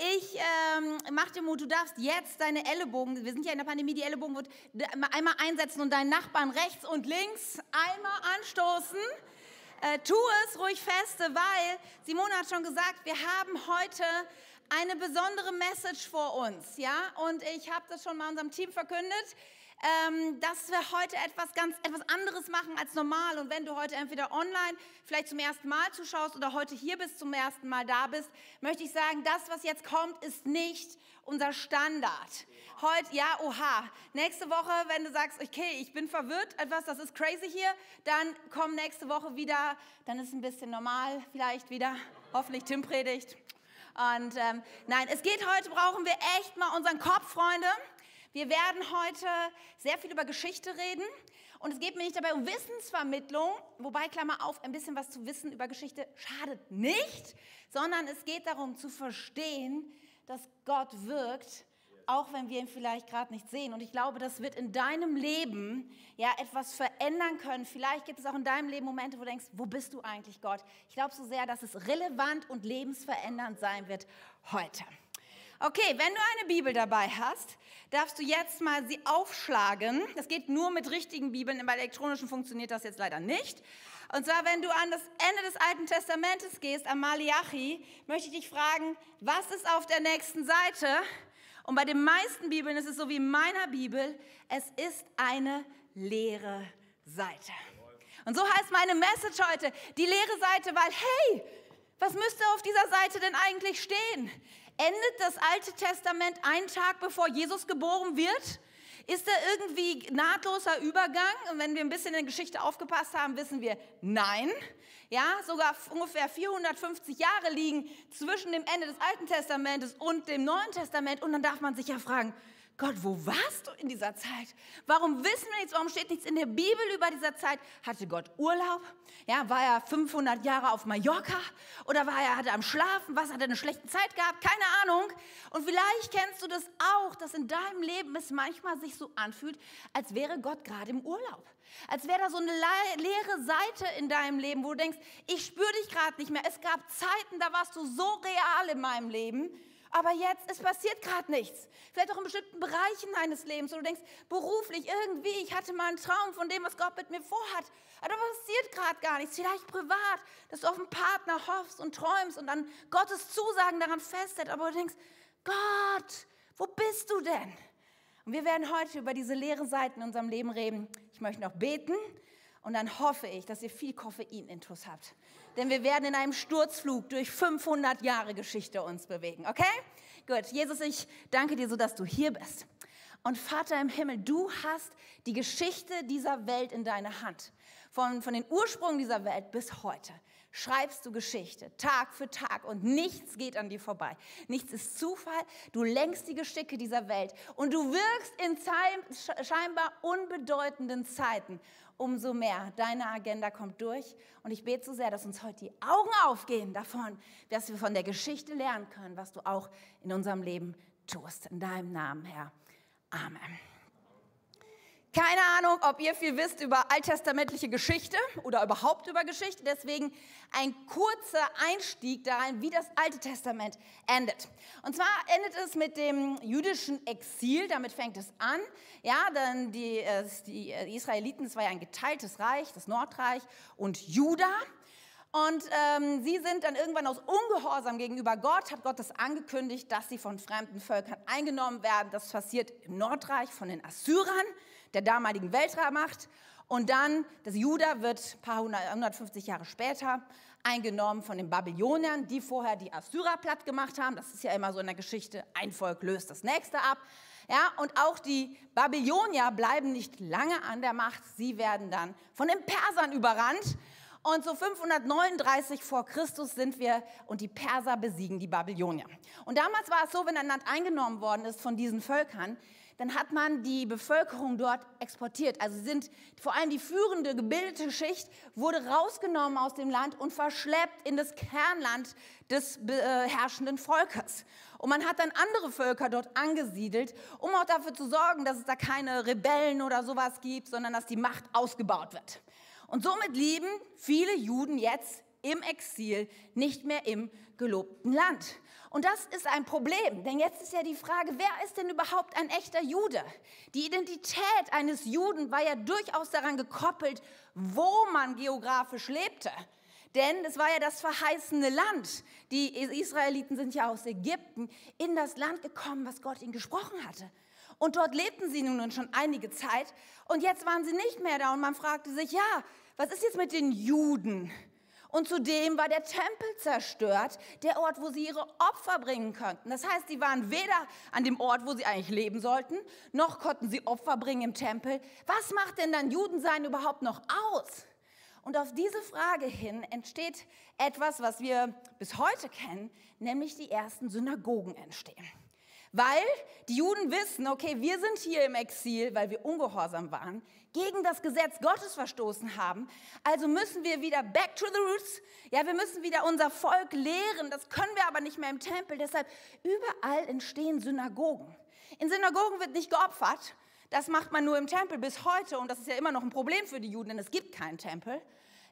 Ich ähm, mach dir Mut, du darfst jetzt deine Ellenbogen, wir sind ja in der Pandemie, die Ellenbogen wird einmal einsetzen und deinen Nachbarn rechts und links einmal anstoßen. Äh, tu es ruhig feste, weil Simone hat schon gesagt, wir haben heute eine besondere Message vor uns, ja? Und ich habe das schon mal unserem Team verkündet ähm, dass wir heute etwas ganz etwas anderes machen als normal. Und wenn du heute entweder online vielleicht zum ersten Mal zuschaust oder heute hier bist zum ersten Mal da bist, möchte ich sagen, das, was jetzt kommt, ist nicht unser Standard. Heute, ja, oha. Nächste Woche, wenn du sagst, okay, ich bin verwirrt, etwas, das ist crazy hier, dann komm nächste Woche wieder, dann ist ein bisschen normal vielleicht wieder. Hoffentlich Tim predigt. Und ähm, nein, es geht heute, brauchen wir echt mal unseren Kopf, Freunde. Wir werden heute sehr viel über Geschichte reden und es geht mir nicht dabei um Wissensvermittlung, wobei, Klammer auf, ein bisschen was zu wissen über Geschichte schadet nicht, sondern es geht darum zu verstehen, dass Gott wirkt, auch wenn wir ihn vielleicht gerade nicht sehen. Und ich glaube, das wird in deinem Leben ja etwas verändern können. Vielleicht gibt es auch in deinem Leben Momente, wo du denkst, wo bist du eigentlich, Gott? Ich glaube so sehr, dass es relevant und lebensverändernd sein wird heute. Okay, wenn du eine Bibel dabei hast, darfst du jetzt mal sie aufschlagen. Das geht nur mit richtigen Bibeln, bei elektronischen funktioniert das jetzt leider nicht. Und zwar, wenn du an das Ende des Alten Testamentes gehst, am Malachi, möchte ich dich fragen, was ist auf der nächsten Seite? Und bei den meisten Bibeln ist es so wie in meiner Bibel, es ist eine leere Seite. Und so heißt meine Message heute, die leere Seite, weil, hey, was müsste auf dieser Seite denn eigentlich stehen? Endet das Alte Testament einen Tag bevor Jesus geboren wird? Ist da irgendwie nahtloser Übergang? Und wenn wir ein bisschen in der Geschichte aufgepasst haben, wissen wir, nein. Ja, sogar ungefähr 450 Jahre liegen zwischen dem Ende des Alten Testamentes und dem Neuen Testament. Und dann darf man sich ja fragen, Gott, wo warst du in dieser Zeit? Warum wissen wir nichts? Warum steht nichts in der Bibel über dieser Zeit? Hatte Gott Urlaub? Ja, war er 500 Jahre auf Mallorca? Oder war er, hat er am Schlafen? Was, hat er eine schlechte Zeit gehabt? Keine Ahnung. Und vielleicht kennst du das auch, dass in deinem Leben es manchmal sich so anfühlt, als wäre Gott gerade im Urlaub. Als wäre da so eine leere Seite in deinem Leben, wo du denkst, ich spüre dich gerade nicht mehr. Es gab Zeiten, da warst du so real in meinem Leben aber jetzt, es passiert gerade nichts. Vielleicht auch in bestimmten Bereichen deines Lebens, wo du denkst, beruflich irgendwie, ich hatte mal einen Traum von dem, was Gott mit mir vorhat. Aber da passiert gerade gar nichts. Vielleicht privat, dass du auf einen Partner hoffst und träumst und an Gottes Zusagen daran festhältst. Aber du denkst, Gott, wo bist du denn? Und wir werden heute über diese leere Seiten in unserem Leben reden. Ich möchte noch beten und dann hoffe ich, dass ihr viel Koffein-Intus habt denn wir werden in einem Sturzflug durch 500 Jahre Geschichte uns bewegen. Okay? Gut, Jesus, ich danke dir so, dass du hier bist. Und Vater im Himmel, du hast die Geschichte dieser Welt in deiner Hand. Von, von den Ursprüngen dieser Welt bis heute schreibst du Geschichte, Tag für Tag und nichts geht an dir vorbei. Nichts ist Zufall, du lenkst die Geschicke dieser Welt und du wirkst in scheinbar unbedeutenden Zeiten umso mehr. Deine Agenda kommt durch. Und ich bete so sehr, dass uns heute die Augen aufgehen davon, dass wir von der Geschichte lernen können, was du auch in unserem Leben tust. In deinem Namen, Herr. Amen. Keine Ahnung, ob ihr viel wisst über alttestamentliche Geschichte oder überhaupt über Geschichte. Deswegen ein kurzer Einstieg darin, wie das Alte Testament endet. Und zwar endet es mit dem jüdischen Exil. Damit fängt es an. Ja, dann die, äh, die Israeliten, es war ja ein geteiltes Reich, das Nordreich und Juda. Und ähm, sie sind dann irgendwann aus Ungehorsam gegenüber Gott, hat Gott das angekündigt, dass sie von fremden Völkern eingenommen werden. Das passiert im Nordreich von den Assyrern der damaligen Weltraummacht. Und dann, das Juda wird ein paar 150 Jahre später eingenommen von den Babyloniern, die vorher die Assyrer platt gemacht haben. Das ist ja immer so in der Geschichte, ein Volk löst das nächste ab. Ja, und auch die Babylonier bleiben nicht lange an der Macht. Sie werden dann von den Persern überrannt. Und so 539 vor Christus sind wir und die Perser besiegen die Babylonier. Und damals war es so, wenn ein Land eingenommen worden ist von diesen Völkern, dann hat man die Bevölkerung dort exportiert. Also sind vor allem die führende gebildete Schicht wurde rausgenommen aus dem Land und verschleppt in das Kernland des äh, herrschenden Volkes. Und man hat dann andere Völker dort angesiedelt, um auch dafür zu sorgen, dass es da keine Rebellen oder sowas gibt, sondern dass die Macht ausgebaut wird. Und somit leben viele Juden jetzt im Exil, nicht mehr im gelobten Land. Und das ist ein Problem, denn jetzt ist ja die Frage, wer ist denn überhaupt ein echter Jude? Die Identität eines Juden war ja durchaus daran gekoppelt, wo man geografisch lebte. Denn es war ja das verheißene Land. Die Israeliten sind ja aus Ägypten in das Land gekommen, was Gott ihnen gesprochen hatte. Und dort lebten sie nun schon einige Zeit. Und jetzt waren sie nicht mehr da. Und man fragte sich, ja, was ist jetzt mit den Juden? Und zudem war der Tempel zerstört, der Ort, wo sie ihre Opfer bringen könnten. Das heißt, sie waren weder an dem Ort, wo sie eigentlich leben sollten, noch konnten sie Opfer bringen im Tempel. Was macht denn dann Judensein überhaupt noch aus? Und auf diese Frage hin entsteht etwas, was wir bis heute kennen, nämlich die ersten Synagogen entstehen. Weil die Juden wissen, okay, wir sind hier im Exil, weil wir ungehorsam waren, gegen das Gesetz Gottes verstoßen haben. Also müssen wir wieder back to the roots. Ja, wir müssen wieder unser Volk lehren. Das können wir aber nicht mehr im Tempel. Deshalb überall entstehen Synagogen. In Synagogen wird nicht geopfert. Das macht man nur im Tempel bis heute. Und das ist ja immer noch ein Problem für die Juden, denn es gibt keinen Tempel.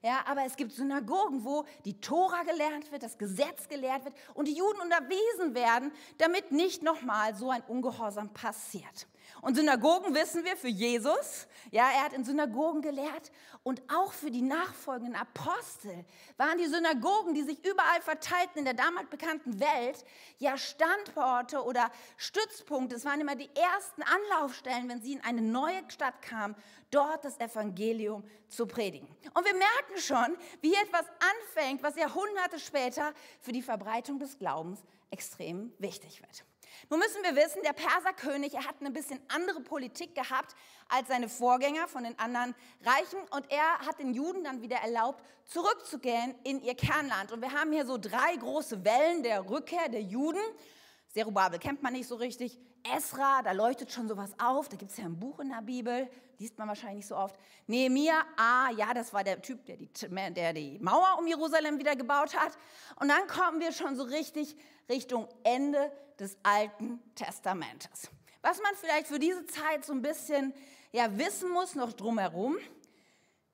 Ja, aber es gibt Synagogen, wo die Tora gelernt wird, das Gesetz gelehrt wird und die Juden unterwiesen werden, damit nicht nochmal so ein Ungehorsam passiert. Und Synagogen wissen wir für Jesus. Ja, er hat in Synagogen gelehrt. Und auch für die nachfolgenden Apostel waren die Synagogen, die sich überall verteilten in der damals bekannten Welt, ja Standorte oder Stützpunkte. Es waren immer die ersten Anlaufstellen, wenn sie in eine neue Stadt kamen, dort das Evangelium zu predigen. Und wir merken schon, wie etwas anfängt, was Jahrhunderte später für die Verbreitung des Glaubens extrem wichtig wird. Nun müssen wir wissen, der Perserkönig, er hat eine bisschen andere Politik gehabt als seine Vorgänger von den anderen Reichen und er hat den Juden dann wieder erlaubt, zurückzugehen in ihr Kernland. Und wir haben hier so drei große Wellen der Rückkehr der Juden. Zerubabel kennt man nicht so richtig. Esra, da leuchtet schon sowas auf. Da gibt es ja ein Buch in der Bibel, liest man wahrscheinlich nicht so oft. Nehemia, ah, ja, das war der Typ, der die, der die Mauer um Jerusalem wieder gebaut hat. Und dann kommen wir schon so richtig Richtung Ende des Alten Testamentes. Was man vielleicht für diese Zeit so ein bisschen ja, wissen muss, noch drumherum,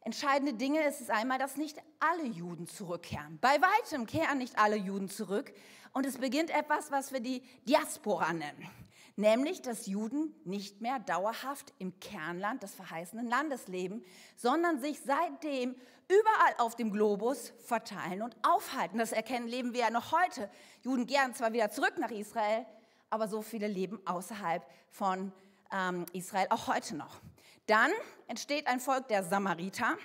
entscheidende Dinge ist es einmal, dass nicht alle Juden zurückkehren. Bei weitem kehren nicht alle Juden zurück. Und es beginnt etwas, was wir die Diaspora nennen. Nämlich, dass Juden nicht mehr dauerhaft im Kernland des verheißenen Landes leben, sondern sich seitdem überall auf dem Globus verteilen und aufhalten. Das erkennen leben wir ja noch heute. Juden gern zwar wieder zurück nach Israel, aber so viele leben außerhalb von ähm, Israel auch heute noch. Dann entsteht ein Volk der Samariter.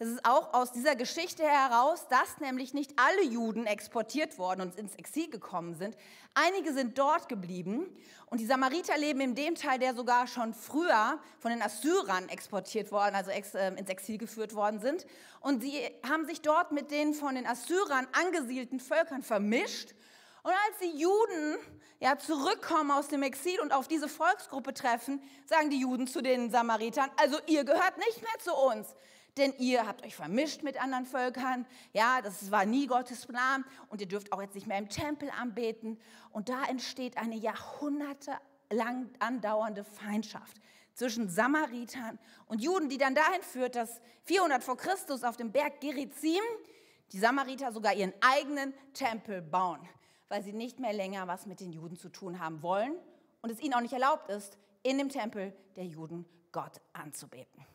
Es ist auch aus dieser Geschichte heraus, dass nämlich nicht alle Juden exportiert worden und ins Exil gekommen sind. Einige sind dort geblieben und die Samariter leben in dem Teil, der sogar schon früher von den Assyrern exportiert worden, also ex, äh, ins Exil geführt worden sind. Und sie haben sich dort mit den von den Assyrern angesiedelten Völkern vermischt. Und als die Juden ja, zurückkommen aus dem Exil und auf diese Volksgruppe treffen, sagen die Juden zu den Samaritern, also ihr gehört nicht mehr zu uns denn ihr habt euch vermischt mit anderen Völkern. Ja, das war nie Gottes Plan und ihr dürft auch jetzt nicht mehr im Tempel anbeten. Und da entsteht eine jahrhundertelang andauernde Feindschaft zwischen Samaritern und Juden, die dann dahin führt, dass 400 vor Christus auf dem Berg Gerizim die Samariter sogar ihren eigenen Tempel bauen, weil sie nicht mehr länger was mit den Juden zu tun haben wollen und es ihnen auch nicht erlaubt ist, in dem Tempel der Juden Gott anzubeten.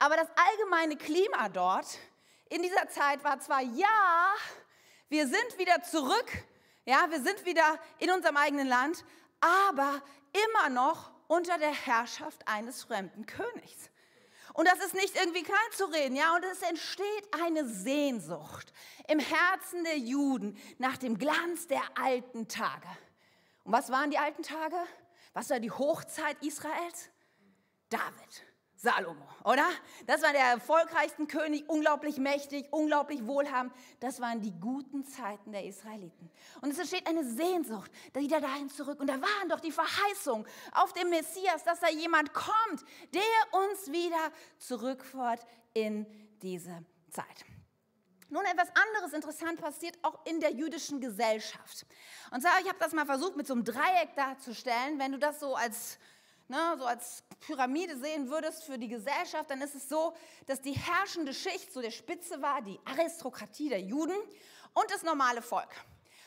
Aber das allgemeine Klima dort in dieser Zeit war zwar, ja, wir sind wieder zurück, ja, wir sind wieder in unserem eigenen Land, aber immer noch unter der Herrschaft eines fremden Königs. Und das ist nicht irgendwie klein zu reden, ja, und es entsteht eine Sehnsucht im Herzen der Juden nach dem Glanz der alten Tage. Und was waren die alten Tage? Was war die Hochzeit Israels? David. Salomo, oder? Das war der erfolgreichste König, unglaublich mächtig, unglaublich wohlhabend. Das waren die guten Zeiten der Israeliten. Und es entsteht eine Sehnsucht, wieder dahin zurück. Und da waren doch die Verheißungen auf dem Messias, dass da jemand kommt, der uns wieder zurückführt in diese Zeit. Nun, etwas anderes interessant passiert auch in der jüdischen Gesellschaft. Und zwar, ich habe das mal versucht mit so einem Dreieck darzustellen, wenn du das so als ne, so als Pyramide sehen würdest für die Gesellschaft, dann ist es so, dass die herrschende Schicht so der Spitze war, die Aristokratie der Juden und das normale Volk.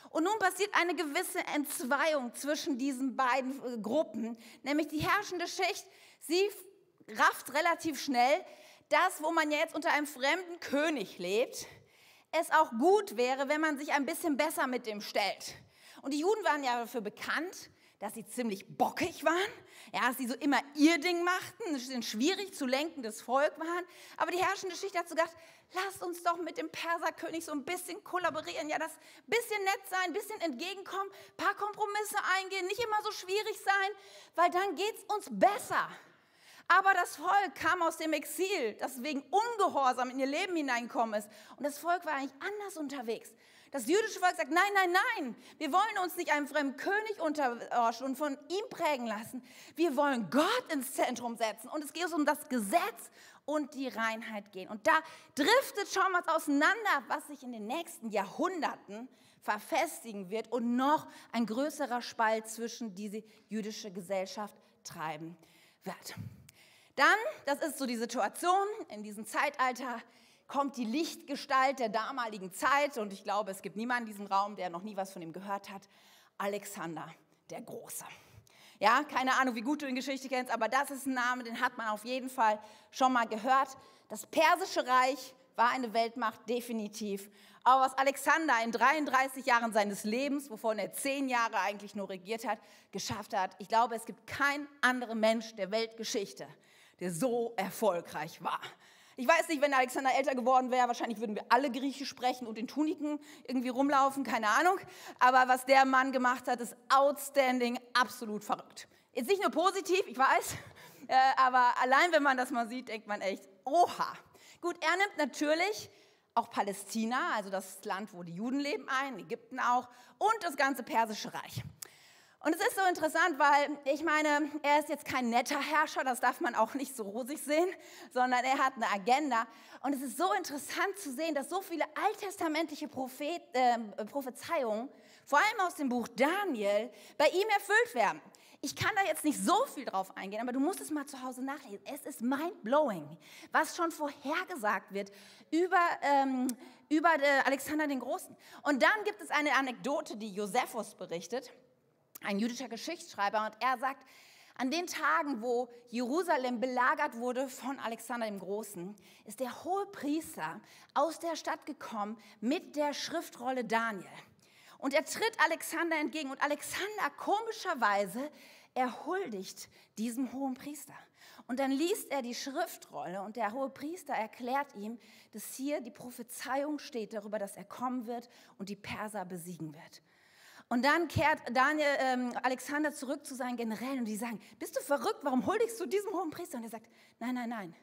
Und nun passiert eine gewisse Entzweiung zwischen diesen beiden äh, Gruppen, nämlich die herrschende Schicht, sie rafft relativ schnell, dass, wo man jetzt unter einem fremden König lebt, es auch gut wäre, wenn man sich ein bisschen besser mit dem stellt. Und die Juden waren ja dafür bekannt, dass sie ziemlich bockig waren, ja, dass sie so immer ihr Ding machten, ein schwierig zu lenkendes Volk waren. Aber die herrschende Schicht hat so gedacht, lasst uns doch mit dem Perserkönig so ein bisschen kollaborieren, ja, das bisschen nett sein, ein bisschen entgegenkommen, paar Kompromisse eingehen, nicht immer so schwierig sein, weil dann geht es uns besser. Aber das Volk kam aus dem Exil, das wegen Ungehorsam in ihr Leben hineingekommen ist. Und das Volk war eigentlich anders unterwegs. Das jüdische Volk sagt, nein, nein, nein, wir wollen uns nicht einem fremden König unterorschen und von ihm prägen lassen. Wir wollen Gott ins Zentrum setzen. Und es geht um das Gesetz und die Reinheit gehen. Und da driftet schon was auseinander, was sich in den nächsten Jahrhunderten verfestigen wird und noch ein größerer Spalt zwischen diese jüdische Gesellschaft treiben wird. Dann, das ist so die Situation in diesem Zeitalter, kommt die Lichtgestalt der damaligen Zeit und ich glaube, es gibt niemanden in diesem Raum, der noch nie was von ihm gehört hat, Alexander der Große. Ja, keine Ahnung, wie gut du in Geschichte kennst, aber das ist ein Name, den hat man auf jeden Fall schon mal gehört. Das persische Reich war eine Weltmacht, definitiv. Aber was Alexander in 33 Jahren seines Lebens, wovon er zehn Jahre eigentlich nur regiert hat, geschafft hat, ich glaube, es gibt keinen anderen Mensch der Weltgeschichte, der so erfolgreich war. Ich weiß nicht, wenn Alexander älter geworden wäre, wahrscheinlich würden wir alle Griechisch sprechen und in Tuniken irgendwie rumlaufen, keine Ahnung. Aber was der Mann gemacht hat, ist outstanding, absolut verrückt. Ist nicht nur positiv, ich weiß, äh, aber allein wenn man das mal sieht, denkt man echt, oha. Gut, er nimmt natürlich auch Palästina, also das Land, wo die Juden leben, ein, Ägypten auch und das ganze Persische Reich. Und es ist so interessant, weil ich meine, er ist jetzt kein netter Herrscher, das darf man auch nicht so rosig sehen, sondern er hat eine Agenda. Und es ist so interessant zu sehen, dass so viele alttestamentliche Prophet, äh, Prophezeiungen, vor allem aus dem Buch Daniel, bei ihm erfüllt werden. Ich kann da jetzt nicht so viel drauf eingehen, aber du musst es mal zu Hause nachlesen. Es ist mind-blowing, was schon vorhergesagt wird über, ähm, über äh, Alexander den Großen. Und dann gibt es eine Anekdote, die Josephus berichtet ein jüdischer Geschichtsschreiber, und er sagt, an den Tagen, wo Jerusalem belagert wurde von Alexander dem Großen, ist der hohe Priester aus der Stadt gekommen mit der Schriftrolle Daniel. Und er tritt Alexander entgegen und Alexander komischerweise erhuldigt diesem hohen Priester. Und dann liest er die Schriftrolle und der hohe Priester erklärt ihm, dass hier die Prophezeiung steht darüber, dass er kommen wird und die Perser besiegen wird. Und dann kehrt Daniel, ähm, Alexander zurück zu seinen Generälen und die sagen, bist du verrückt, warum huldigst du diesem hohen Priester? Und er sagt, nein, nein, nein,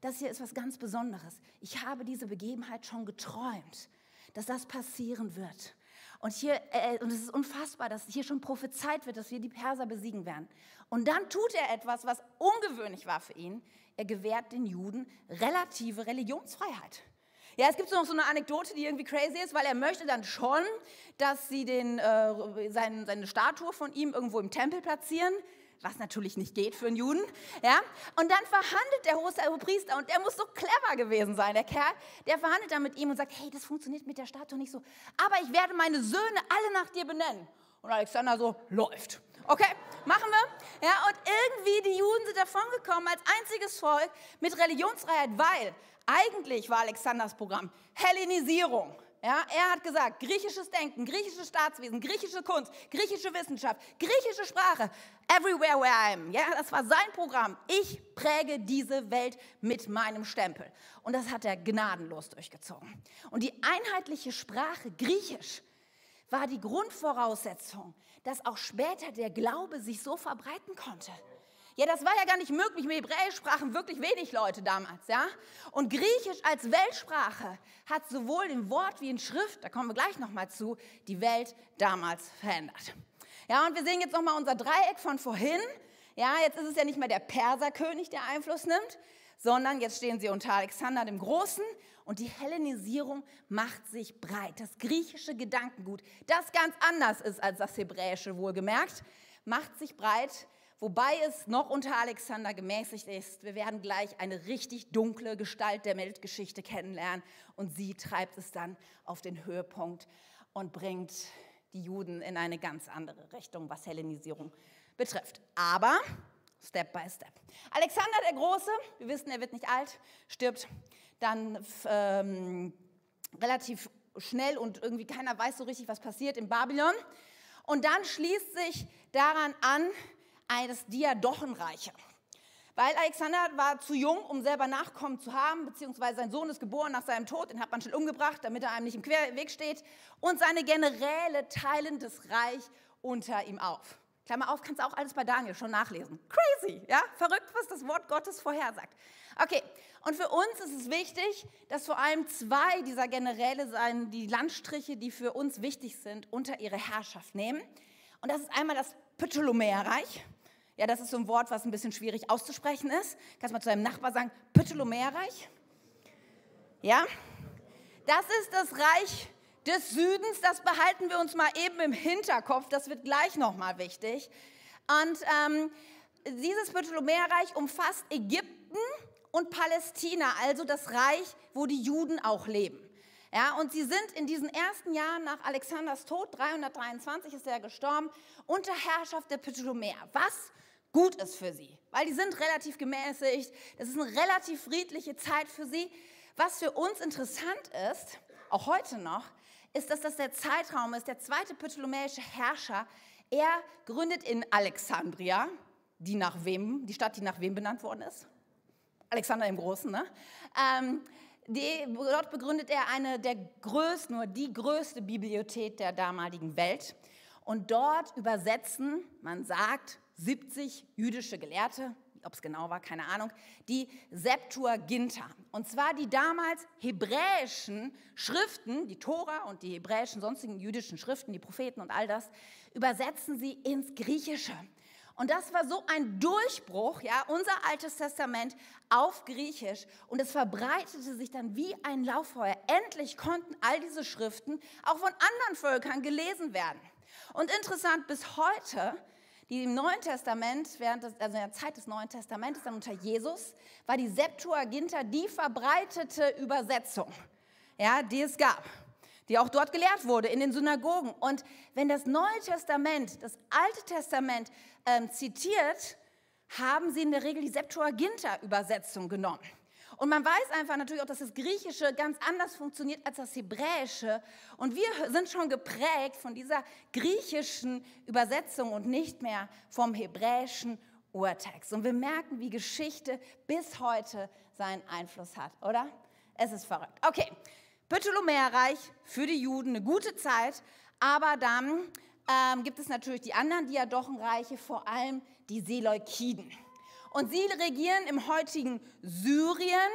das hier ist was ganz Besonderes. Ich habe diese Begebenheit schon geträumt, dass das passieren wird. Und hier, äh, und es ist unfassbar, dass hier schon prophezeit wird, dass wir die Perser besiegen werden. Und dann tut er etwas, was ungewöhnlich war für ihn. Er gewährt den Juden relative Religionsfreiheit. Ja, es gibt noch so eine Anekdote, die irgendwie crazy ist, weil er möchte dann schon, dass sie den, äh, sein, seine Statue von ihm irgendwo im Tempel platzieren, was natürlich nicht geht für einen Juden. Ja? Und dann verhandelt der hohe Priester und der muss so clever gewesen sein, der Kerl, der verhandelt dann mit ihm und sagt, hey, das funktioniert mit der Statue nicht so, aber ich werde meine Söhne alle nach dir benennen. Und Alexander so, läuft. Okay, machen wir. Ja, und irgendwie die Juden sind davongekommen als einziges Volk mit Religionsfreiheit, weil eigentlich war Alexanders Programm Hellenisierung. Ja, er hat gesagt, griechisches Denken, griechisches Staatswesen, griechische Kunst, griechische Wissenschaft, griechische Sprache, everywhere where I am. Ja, das war sein Programm. Ich präge diese Welt mit meinem Stempel. Und das hat er gnadenlos durchgezogen. Und die einheitliche Sprache, Griechisch, war die Grundvoraussetzung, dass auch später der Glaube sich so verbreiten konnte. Ja, das war ja gar nicht möglich. Mit Hebräisch sprachen wirklich wenig Leute damals, ja. Und Griechisch als Weltsprache hat sowohl in Wort wie in Schrift, da kommen wir gleich nochmal zu, die Welt damals verändert. Ja, und wir sehen jetzt nochmal unser Dreieck von vorhin. Ja, jetzt ist es ja nicht mehr der Perserkönig, der Einfluss nimmt, sondern jetzt stehen sie unter Alexander dem Großen und die Hellenisierung macht sich breit. Das griechische Gedankengut, das ganz anders ist als das hebräische wohlgemerkt, macht sich breit wobei es noch unter Alexander gemäßigt ist. Wir werden gleich eine richtig dunkle Gestalt der Weltgeschichte kennenlernen und sie treibt es dann auf den Höhepunkt und bringt die Juden in eine ganz andere Richtung, was Hellenisierung betrifft. Aber Step by Step. Alexander der Große, wir wissen, er wird nicht alt, stirbt dann ähm, relativ schnell und irgendwie keiner weiß so richtig, was passiert in Babylon. Und dann schließt sich daran an eines Diadochenreiche. Weil Alexander war zu jung, um selber Nachkommen zu haben, beziehungsweise sein Sohn ist geboren nach seinem Tod, den hat man schon umgebracht, damit er einem nicht im Querweg steht. Und seine Generäle teilen das Reich unter ihm auf. Klammer auf, kannst du auch alles bei Daniel schon nachlesen. Crazy, ja? Verrückt, was das Wort Gottes vorhersagt. Okay, und für uns ist es wichtig, dass vor allem zwei dieser Generäle sein, die Landstriche, die für uns wichtig sind, unter ihre Herrschaft nehmen. Und das ist einmal das Ptolemäerreich. Ja, das ist so ein Wort, was ein bisschen schwierig auszusprechen ist. Kannst mal zu deinem Nachbar sagen, Ptolemäerreich? Ja, das ist das Reich des Südens, das behalten wir uns mal eben im Hinterkopf, das wird gleich nochmal wichtig. Und ähm, dieses Ptolemäerreich umfasst Ägypten und Palästina, also das Reich, wo die Juden auch leben. Ja, und sie sind in diesen ersten Jahren nach Alexanders Tod, 323 ist er gestorben, unter Herrschaft der Ptolemäer. Was gut ist für sie, weil die sind relativ gemäßigt, das ist eine relativ friedliche Zeit für sie. Was für uns interessant ist, auch heute noch, ist, dass das der Zeitraum ist, der zweite ptolemäische Herrscher. Er gründet in Alexandria, die nach wem, die Stadt, die nach wem benannt worden ist? Alexander im Großen, ne? Ähm, die, dort begründet er eine der größten, nur die größte Bibliothek der damaligen Welt. Und dort übersetzen, man sagt, 70 jüdische Gelehrte, ob es genau war, keine Ahnung, die Septuaginta. Und zwar die damals hebräischen Schriften, die Tora und die hebräischen sonstigen jüdischen Schriften, die Propheten und all das, übersetzen sie ins Griechische. Und das war so ein Durchbruch, ja, unser Altes Testament auf Griechisch. Und es verbreitete sich dann wie ein Lauffeuer. Endlich konnten all diese Schriften auch von anderen Völkern gelesen werden. Und interessant, bis heute die im Neuen Testament, während des, also in der Zeit des Neuen Testamentes, dann unter Jesus, war die Septuaginta die verbreitete Übersetzung, ja, die es gab, die auch dort gelehrt wurde in den Synagogen. Und wenn das Neue Testament das Alte Testament ähm, zitiert, haben sie in der Regel die Septuaginta-Übersetzung genommen. Und man weiß einfach natürlich auch, dass das Griechische ganz anders funktioniert als das Hebräische. Und wir sind schon geprägt von dieser griechischen Übersetzung und nicht mehr vom hebräischen Urtext. Und wir merken, wie Geschichte bis heute seinen Einfluss hat, oder? Es ist verrückt. Okay, Ptolemäerreich für die Juden eine gute Zeit, aber dann ähm, gibt es natürlich die anderen Diadochenreiche, vor allem die Seleukiden. Und sie regieren im heutigen Syrien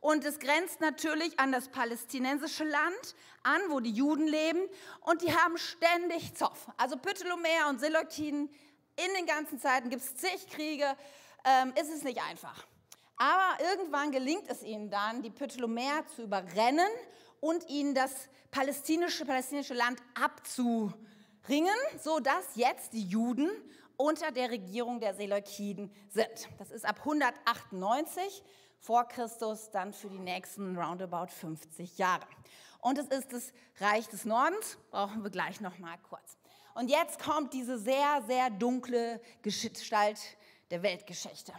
und es grenzt natürlich an das palästinensische Land an, wo die Juden leben und die haben ständig Zoff. Also Ptolemäer und Seleukiden, in den ganzen Zeiten gibt es zig Kriege, ähm, ist es nicht einfach. Aber irgendwann gelingt es ihnen dann, die Ptolemäer zu überrennen und ihnen das palästinische, palästinische Land abzuringen, sodass jetzt die Juden unter der Regierung der Seleukiden sind. Das ist ab 198 vor Christus, dann für die nächsten roundabout 50 Jahre. Und es ist das Reich des Nordens, brauchen wir gleich noch mal kurz. Und jetzt kommt diese sehr, sehr dunkle Gestalt der Weltgeschichte.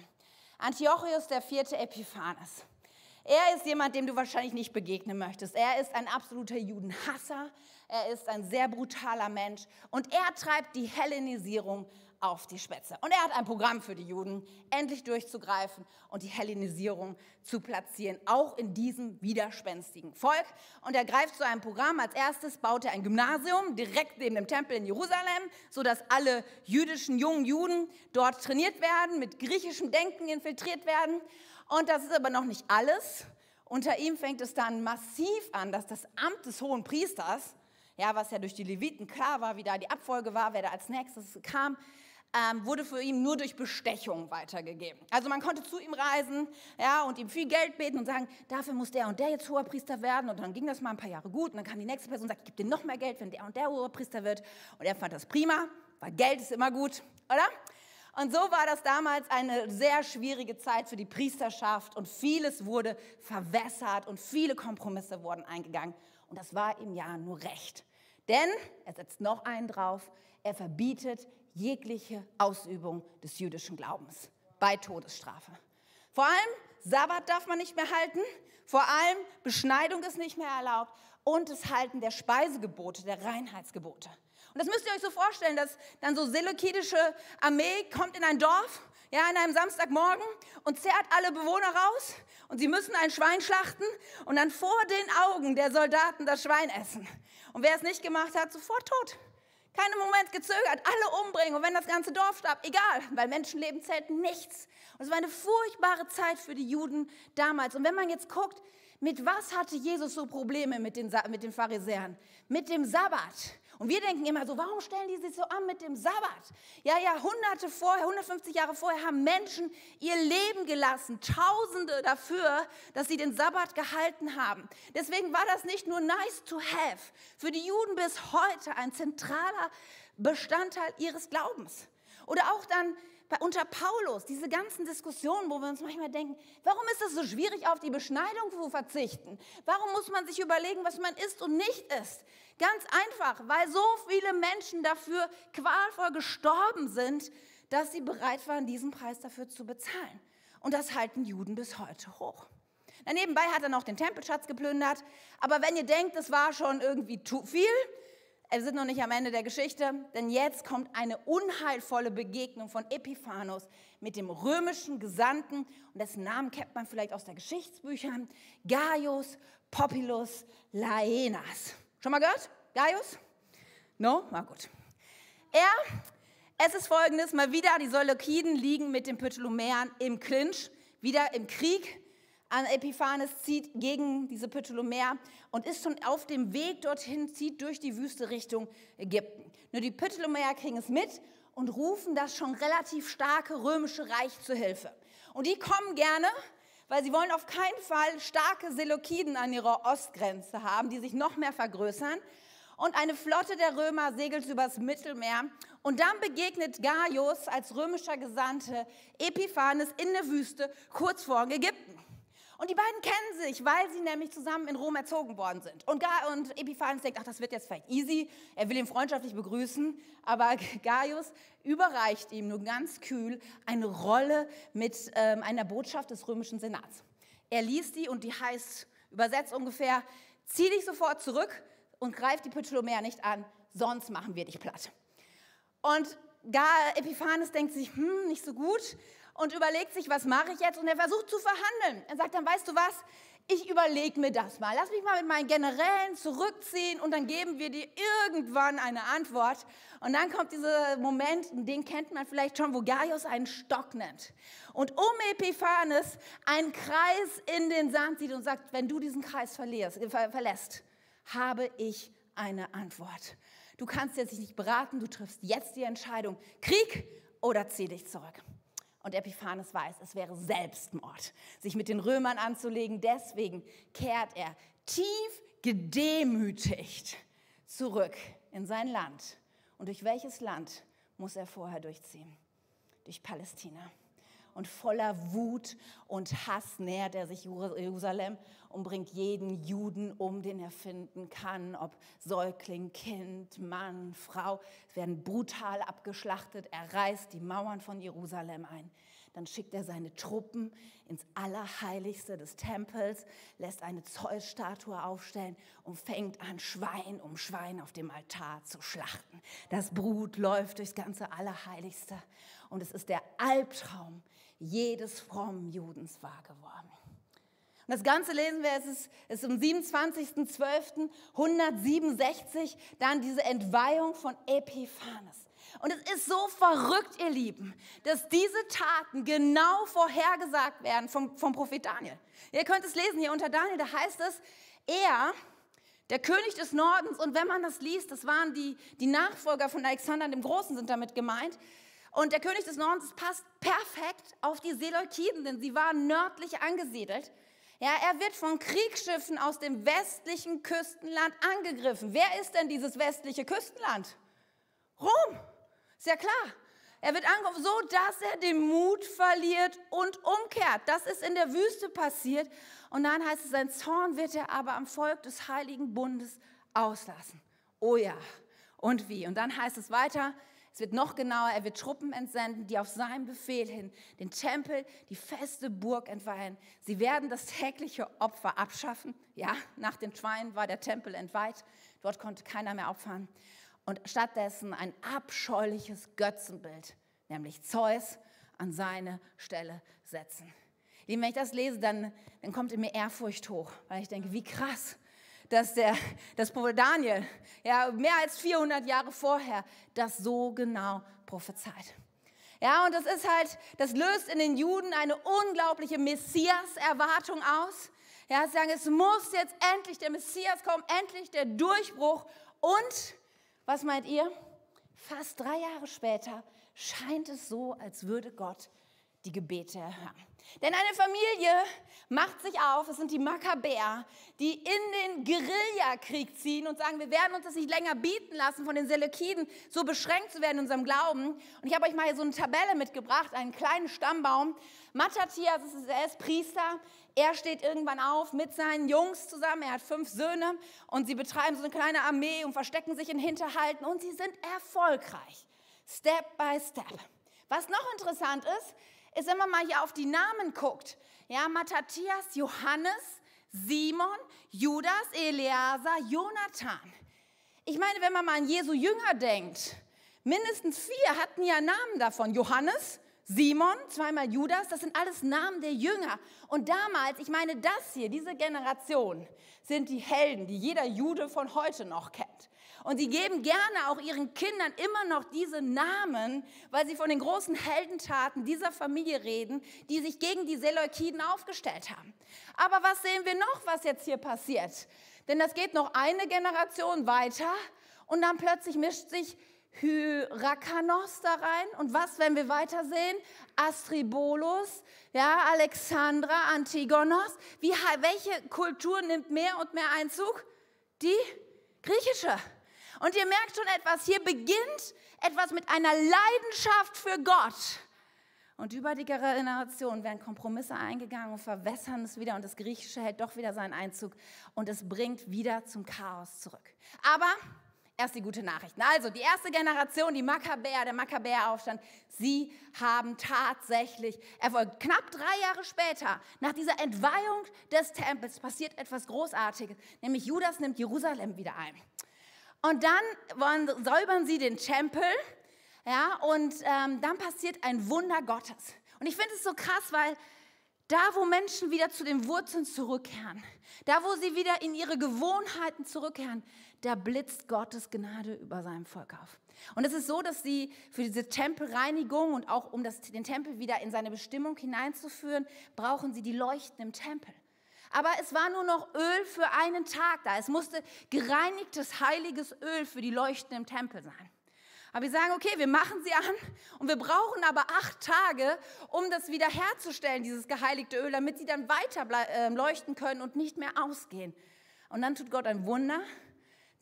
Antiochus der vierte Epiphanes. Er ist jemand, dem du wahrscheinlich nicht begegnen möchtest. Er ist ein absoluter Judenhasser. Er ist ein sehr brutaler Mensch. Und er treibt die Hellenisierung auf die Spätze. Und er hat ein Programm für die Juden, endlich durchzugreifen und die Hellenisierung zu platzieren, auch in diesem widerspenstigen Volk. Und er greift zu einem Programm. Als erstes baut er ein Gymnasium direkt neben dem Tempel in Jerusalem, sodass alle jüdischen jungen Juden dort trainiert werden, mit griechischem Denken infiltriert werden. Und das ist aber noch nicht alles. Unter ihm fängt es dann massiv an, dass das Amt des hohen Priesters, ja, was ja durch die Leviten klar war, wie da die Abfolge war, wer da als nächstes kam, ähm, wurde für ihn nur durch Bestechung weitergegeben. Also man konnte zu ihm reisen ja, und ihm viel Geld beten und sagen, dafür muss der und der jetzt hoher Priester werden. Und dann ging das mal ein paar Jahre gut. Und dann kam die nächste Person und sagt, ich gebe dir noch mehr Geld, wenn der und der hoher Priester wird. Und er fand das prima, weil Geld ist immer gut, oder? Und so war das damals eine sehr schwierige Zeit für die Priesterschaft und vieles wurde verwässert und viele Kompromisse wurden eingegangen. Und das war ihm ja nur recht. Denn er setzt noch einen drauf, er verbietet jegliche Ausübung des jüdischen Glaubens bei Todesstrafe. Vor allem Sabbat darf man nicht mehr halten, vor allem Beschneidung ist nicht mehr erlaubt und das Halten der Speisegebote, der Reinheitsgebote. Und das müsst ihr euch so vorstellen, dass dann so seleukidische Armee kommt in ein Dorf, ja, an einem Samstagmorgen und zerrt alle Bewohner raus und sie müssen ein Schwein schlachten und dann vor den Augen der Soldaten das Schwein essen. Und wer es nicht gemacht hat, sofort tot. Keinen Moment gezögert, alle umbringen und wenn das ganze Dorf starb, egal, weil Menschenleben zählten nichts. Und es war eine furchtbare Zeit für die Juden damals. Und wenn man jetzt guckt, mit was hatte Jesus so Probleme mit den, mit den Pharisäern? Mit dem Sabbat. Und wir denken immer so, warum stellen die sich so an mit dem Sabbat? Ja, Jahrhunderte vorher, 150 Jahre vorher haben Menschen ihr Leben gelassen, Tausende dafür, dass sie den Sabbat gehalten haben. Deswegen war das nicht nur nice to have, für die Juden bis heute ein zentraler Bestandteil ihres Glaubens. Oder auch dann unter Paulus, diese ganzen Diskussionen, wo wir uns manchmal denken, warum ist es so schwierig, auf die Beschneidung zu verzichten? Warum muss man sich überlegen, was man isst und nicht isst? Ganz einfach, weil so viele Menschen dafür qualvoll gestorben sind, dass sie bereit waren, diesen Preis dafür zu bezahlen. Und das halten Juden bis heute hoch. Nebenbei hat er noch den Tempelschatz geplündert. Aber wenn ihr denkt, das war schon irgendwie zu viel, wir sind noch nicht am Ende der Geschichte, denn jetzt kommt eine unheilvolle Begegnung von Epiphanos mit dem römischen Gesandten, und dessen Namen kennt man vielleicht aus der Geschichtsbüchern, Gaius Populus Laenas. Schon mal gehört? Gaius? No? Na gut. Er, es ist folgendes, mal wieder, die Seleukiden liegen mit den Ptolemäern im Clinch, wieder im Krieg. Epiphanes zieht gegen diese Ptolemäer und ist schon auf dem Weg dorthin, zieht durch die Wüste Richtung Ägypten. Nur die Ptolemäer kriegen es mit und rufen das schon relativ starke römische Reich zu Hilfe. Und die kommen gerne, weil sie wollen auf keinen Fall starke Seleukiden an ihrer Ostgrenze haben, die sich noch mehr vergrößern. Und eine Flotte der Römer segelt übers Mittelmeer. Und dann begegnet Gaius als römischer Gesandte Epiphanes in der Wüste kurz vor Ägypten. Und die beiden kennen sich, weil sie nämlich zusammen in Rom erzogen worden sind. Und, Ga und Epiphanes denkt, ach, das wird jetzt vielleicht easy. Er will ihn freundschaftlich begrüßen. Aber Gaius überreicht ihm nur ganz kühl eine Rolle mit ähm, einer Botschaft des römischen Senats. Er liest die und die heißt, übersetzt ungefähr, zieh dich sofort zurück und greif die Ptolemäer nicht an, sonst machen wir dich platt. Und Epiphanes denkt sich, hm, nicht so gut und überlegt sich, was mache ich jetzt? Und er versucht zu verhandeln. Er sagt dann, weißt du was? Ich überlege mir das mal. Lass mich mal mit meinen Generälen zurückziehen und dann geben wir dir irgendwann eine Antwort. Und dann kommt dieser Moment, den kennt man vielleicht schon, wo Gaius einen Stock nennt. Und um Epiphanes einen Kreis in den Sand sieht und sagt, wenn du diesen Kreis verlierst, verlässt, habe ich eine Antwort. Du kannst jetzt nicht beraten, du triffst jetzt die Entscheidung, Krieg oder zieh dich zurück. Und Epiphanes weiß, es wäre Selbstmord, sich mit den Römern anzulegen. Deswegen kehrt er tief gedemütigt zurück in sein Land. Und durch welches Land muss er vorher durchziehen? Durch Palästina und voller Wut und Hass nähert er sich Jerusalem und bringt jeden Juden um, den er finden kann, ob Säugling, Kind, Mann, Frau. Es werden brutal abgeschlachtet. Er reißt die Mauern von Jerusalem ein. Dann schickt er seine Truppen ins Allerheiligste des Tempels, lässt eine Zeusstatue aufstellen und fängt an, Schwein um Schwein auf dem Altar zu schlachten. Das Brut läuft durchs ganze Allerheiligste und es ist der Albtraum jedes frommen Judens wahr geworden. Und das Ganze lesen wir, es ist, ist am 27.12.167 dann diese Entweihung von Epiphanes. Und es ist so verrückt, ihr Lieben, dass diese Taten genau vorhergesagt werden vom, vom Prophet Daniel. Ihr könnt es lesen hier unter Daniel, da heißt es, er, der König des Nordens, und wenn man das liest, das waren die, die Nachfolger von Alexander dem Großen, sind damit gemeint, und der König des Nordens passt perfekt auf die Seleukiden, denn sie waren nördlich angesiedelt. Ja, er wird von Kriegsschiffen aus dem westlichen Küstenland angegriffen. Wer ist denn dieses westliche Küstenland? Rom. Ist ja klar. Er wird angerufen, so dass er den Mut verliert und umkehrt. Das ist in der Wüste passiert. Und dann heißt es, sein Zorn wird er aber am Volk des Heiligen Bundes auslassen. Oh ja, und wie? Und dann heißt es weiter, es wird noch genauer, er wird Truppen entsenden, die auf seinen Befehl hin den Tempel, die feste Burg entweihen. Sie werden das tägliche Opfer abschaffen. Ja, nach den Schweinen war der Tempel entweiht. Dort konnte keiner mehr opfern. Und stattdessen ein abscheuliches Götzenbild, nämlich Zeus, an seine Stelle setzen. Lieben, wenn ich das lese, dann, dann kommt in mir Ehrfurcht hoch, weil ich denke, wie krass dass der, das Prophet Daniel, ja, mehr als 400 Jahre vorher, das so genau prophezeit. Ja, und das ist halt, das löst in den Juden eine unglaubliche Messias-Erwartung aus. Ja, sie sagen, es muss jetzt endlich der Messias kommen, endlich der Durchbruch. Und, was meint ihr? Fast drei Jahre später scheint es so, als würde Gott die Gebete erhören. Denn eine Familie macht sich auf, es sind die Makkabäer, die in den Guerillakrieg ziehen und sagen, wir werden uns das nicht länger bieten lassen, von den Seleukiden so beschränkt zu werden in unserem Glauben. Und ich habe euch mal hier so eine Tabelle mitgebracht, einen kleinen Stammbaum. Matthias, er ist Priester, er steht irgendwann auf mit seinen Jungs zusammen, er hat fünf Söhne und sie betreiben so eine kleine Armee und verstecken sich in Hinterhalten und sie sind erfolgreich, Step by Step. Was noch interessant ist, ist, wenn man mal hier auf die Namen guckt. Ja, Matthias, Johannes, Simon, Judas, Eleazar, Jonathan. Ich meine, wenn man mal an Jesu Jünger denkt, mindestens vier hatten ja Namen davon. Johannes, Simon, zweimal Judas, das sind alles Namen der Jünger. Und damals, ich meine, das hier, diese Generation, sind die Helden, die jeder Jude von heute noch kennt. Und sie geben gerne auch ihren Kindern immer noch diese Namen, weil sie von den großen Heldentaten dieser Familie reden, die sich gegen die Seleukiden aufgestellt haben. Aber was sehen wir noch, was jetzt hier passiert? Denn das geht noch eine Generation weiter und dann plötzlich mischt sich Hyrakanos da rein. Und was, wenn wir weitersehen? Astribolus, ja, Alexandra, Antigonos. Wie, welche Kultur nimmt mehr und mehr Einzug? Die griechische. Und ihr merkt schon etwas, hier beginnt etwas mit einer Leidenschaft für Gott. Und über die Generation werden Kompromisse eingegangen und verwässern es wieder und das Griechische hält doch wieder seinen Einzug und es bringt wieder zum Chaos zurück. Aber erst die gute Nachrichten. Also die erste Generation, die Makkabäer, der Makkabäeraufstand, sie haben tatsächlich Erfolg. Knapp drei Jahre später, nach dieser Entweihung des Tempels, passiert etwas Großartiges, nämlich Judas nimmt Jerusalem wieder ein. Und dann wollen, säubern sie den Tempel, ja, und ähm, dann passiert ein Wunder Gottes. Und ich finde es so krass, weil da, wo Menschen wieder zu den Wurzeln zurückkehren, da, wo sie wieder in ihre Gewohnheiten zurückkehren, da blitzt Gottes Gnade über seinem Volk auf. Und es ist so, dass sie für diese Tempelreinigung und auch um das, den Tempel wieder in seine Bestimmung hineinzuführen, brauchen sie die Leuchten im Tempel. Aber es war nur noch Öl für einen Tag da. Es musste gereinigtes, heiliges Öl für die Leuchten im Tempel sein. Aber wir sagen, okay, wir machen sie an und wir brauchen aber acht Tage, um das wieder herzustellen, dieses geheiligte Öl, damit sie dann weiter äh, leuchten können und nicht mehr ausgehen. Und dann tut Gott ein Wunder,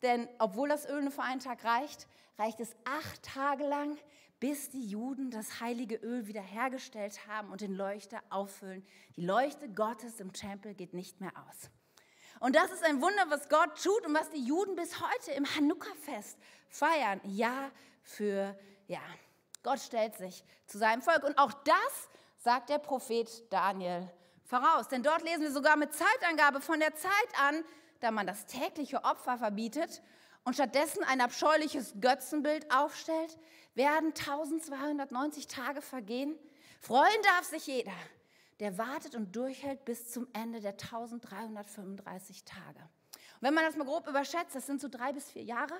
denn obwohl das Öl nur für einen Tag reicht, reicht es acht Tage lang, bis die Juden das heilige Öl wiederhergestellt haben und den Leuchter auffüllen. Die Leuchte Gottes im Tempel geht nicht mehr aus. Und das ist ein Wunder, was Gott tut und was die Juden bis heute im Hanukkah-Fest feiern, Jahr für Jahr. Gott stellt sich zu seinem Volk. Und auch das sagt der Prophet Daniel voraus. Denn dort lesen wir sogar mit Zeitangabe von der Zeit an, da man das tägliche Opfer verbietet und stattdessen ein abscheuliches Götzenbild aufstellt, werden 1290 Tage vergehen. Freuen darf sich jeder, der wartet und durchhält bis zum Ende der 1335 Tage. Und wenn man das mal grob überschätzt, das sind so drei bis vier Jahre,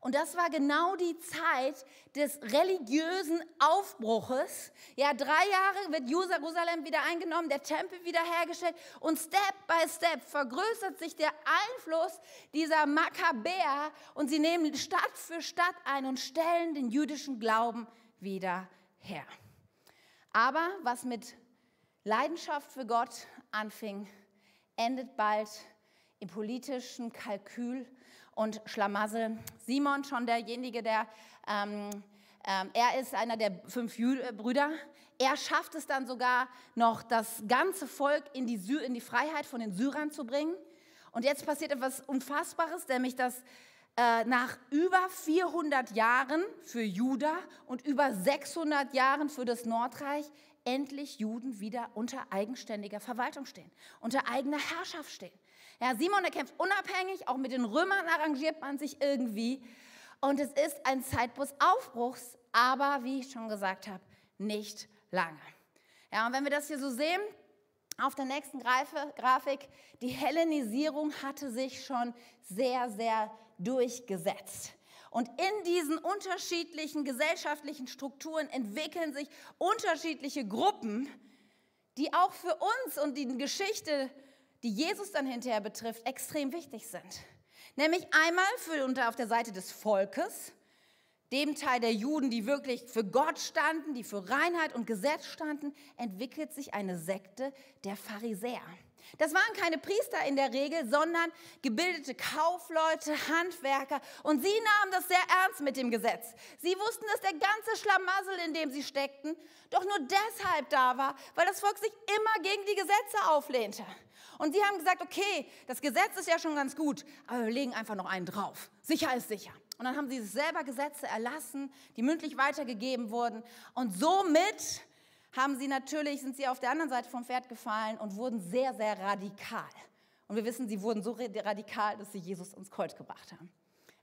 und das war genau die Zeit des religiösen Aufbruches. Ja, drei Jahre wird Jerusalem wieder eingenommen, der Tempel wiederhergestellt und Step by Step vergrößert sich der Einfluss dieser Makkabäer und sie nehmen Stadt für Stadt ein und stellen den jüdischen Glauben wieder her. Aber was mit Leidenschaft für Gott anfing, endet bald im politischen Kalkül und Schlamassel. Simon, schon derjenige, der ähm, Ähm, er ist einer der fünf Brüder. Er schafft es dann sogar noch, das ganze Volk in die, Sy in die Freiheit von den Syrern zu bringen. Und jetzt passiert etwas Unfassbares, nämlich dass äh, nach über 400 Jahren für Juda und über 600 Jahren für das Nordreich endlich Juden wieder unter eigenständiger Verwaltung stehen, unter eigener Herrschaft stehen. Ja, Simon, der kämpft unabhängig, auch mit den Römern arrangiert man sich irgendwie. Und es ist ein Zeitpunkt Aufbruchs, aber wie ich schon gesagt habe, nicht lange. Ja, und wenn wir das hier so sehen, auf der nächsten Grafik, die Hellenisierung hatte sich schon sehr, sehr durchgesetzt. Und in diesen unterschiedlichen gesellschaftlichen Strukturen entwickeln sich unterschiedliche Gruppen, die auch für uns und die Geschichte, die Jesus dann hinterher betrifft, extrem wichtig sind. Nämlich einmal für unter auf der Seite des Volkes, dem Teil der Juden, die wirklich für Gott standen, die für Reinheit und Gesetz standen, entwickelt sich eine Sekte der Pharisäer. Das waren keine Priester in der Regel, sondern gebildete Kaufleute, Handwerker. Und sie nahmen das sehr ernst mit dem Gesetz. Sie wussten, dass der ganze Schlamassel, in dem sie steckten, doch nur deshalb da war, weil das Volk sich immer gegen die Gesetze auflehnte. Und sie haben gesagt, okay, das Gesetz ist ja schon ganz gut, aber wir legen einfach noch einen drauf. Sicher ist sicher. Und dann haben sie selber Gesetze erlassen, die mündlich weitergegeben wurden. Und somit haben sie natürlich, sind sie auf der anderen Seite vom Pferd gefallen und wurden sehr, sehr radikal. Und wir wissen, sie wurden so radikal, dass sie Jesus ins Kreuz gebracht haben.